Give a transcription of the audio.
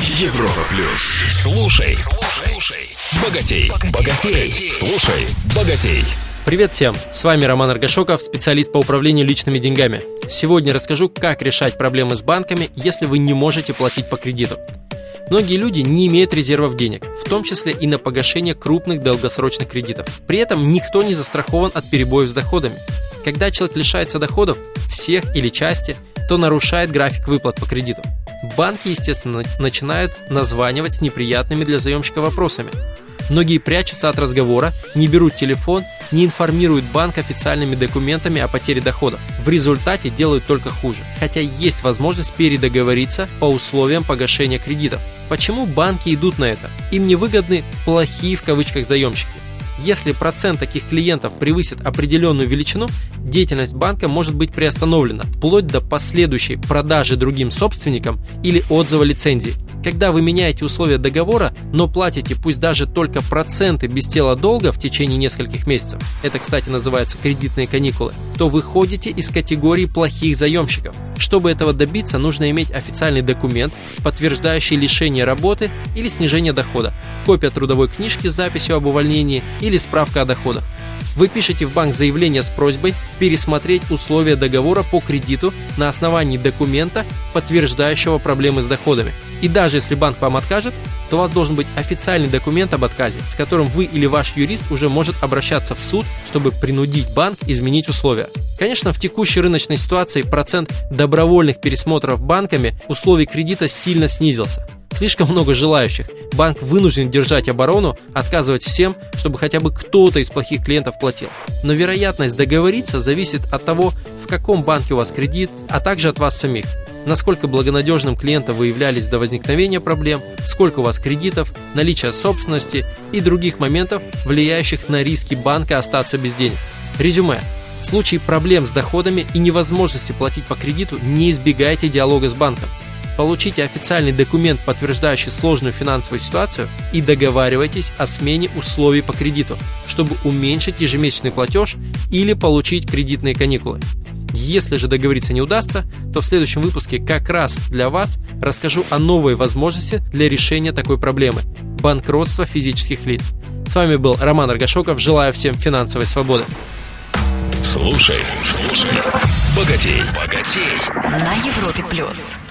Европа плюс. Слушай, слушай, богатей, богатей, слушай, богатей. Привет всем! С вами Роман Аргашоков, специалист по управлению личными деньгами. Сегодня расскажу, как решать проблемы с банками, если вы не можете платить по кредиту. Многие люди не имеют резервов денег, в том числе и на погашение крупных долгосрочных кредитов. При этом никто не застрахован от перебоев с доходами. Когда человек лишается доходов, всех или части, то нарушает график выплат по кредиту. Банки, естественно, начинают названивать с неприятными для заемщика вопросами. Многие прячутся от разговора, не берут телефон, не информируют банк официальными документами о потере дохода. В результате делают только хуже, хотя есть возможность передоговориться по условиям погашения кредитов. Почему банки идут на это? Им не выгодны «плохие» в кавычках заемщики. Если процент таких клиентов превысит определенную величину, деятельность банка может быть приостановлена, вплоть до последующей продажи другим собственникам или отзыва лицензии. Когда вы меняете условия договора, но платите пусть даже только проценты без тела долга в течение нескольких месяцев, это, кстати, называется кредитные каникулы, то выходите из категории плохих заемщиков. Чтобы этого добиться, нужно иметь официальный документ, подтверждающий лишение работы или снижение дохода, копия трудовой книжки с записью об увольнении или справка о доходах. Вы пишете в банк заявление с просьбой пересмотреть условия договора по кредиту на основании документа, подтверждающего проблемы с доходами. И даже если банк вам откажет, то у вас должен быть официальный документ об отказе, с которым вы или ваш юрист уже может обращаться в суд, чтобы принудить банк изменить условия. Конечно, в текущей рыночной ситуации процент добровольных пересмотров банками условий кредита сильно снизился. Слишком много желающих. Банк вынужден держать оборону, отказывать всем, чтобы хотя бы кто-то из плохих клиентов платил. Но вероятность договориться зависит от того, в каком банке у вас кредит, а также от вас самих. Насколько благонадежным клиентом вы являлись до возникновения проблем, сколько у вас кредитов, наличие собственности и других моментов, влияющих на риски банка остаться без денег. Резюме. В случае проблем с доходами и невозможности платить по кредиту, не избегайте диалога с банком. Получите официальный документ, подтверждающий сложную финансовую ситуацию и договаривайтесь о смене условий по кредиту, чтобы уменьшить ежемесячный платеж или получить кредитные каникулы. Если же договориться не удастся, то в следующем выпуске как раз для вас расскажу о новой возможности для решения такой проблемы – банкротства физических лиц. С вами был Роман Аргашоков. Желаю всем финансовой свободы. Слушай, слушай, богатей, богатей. На Европе плюс.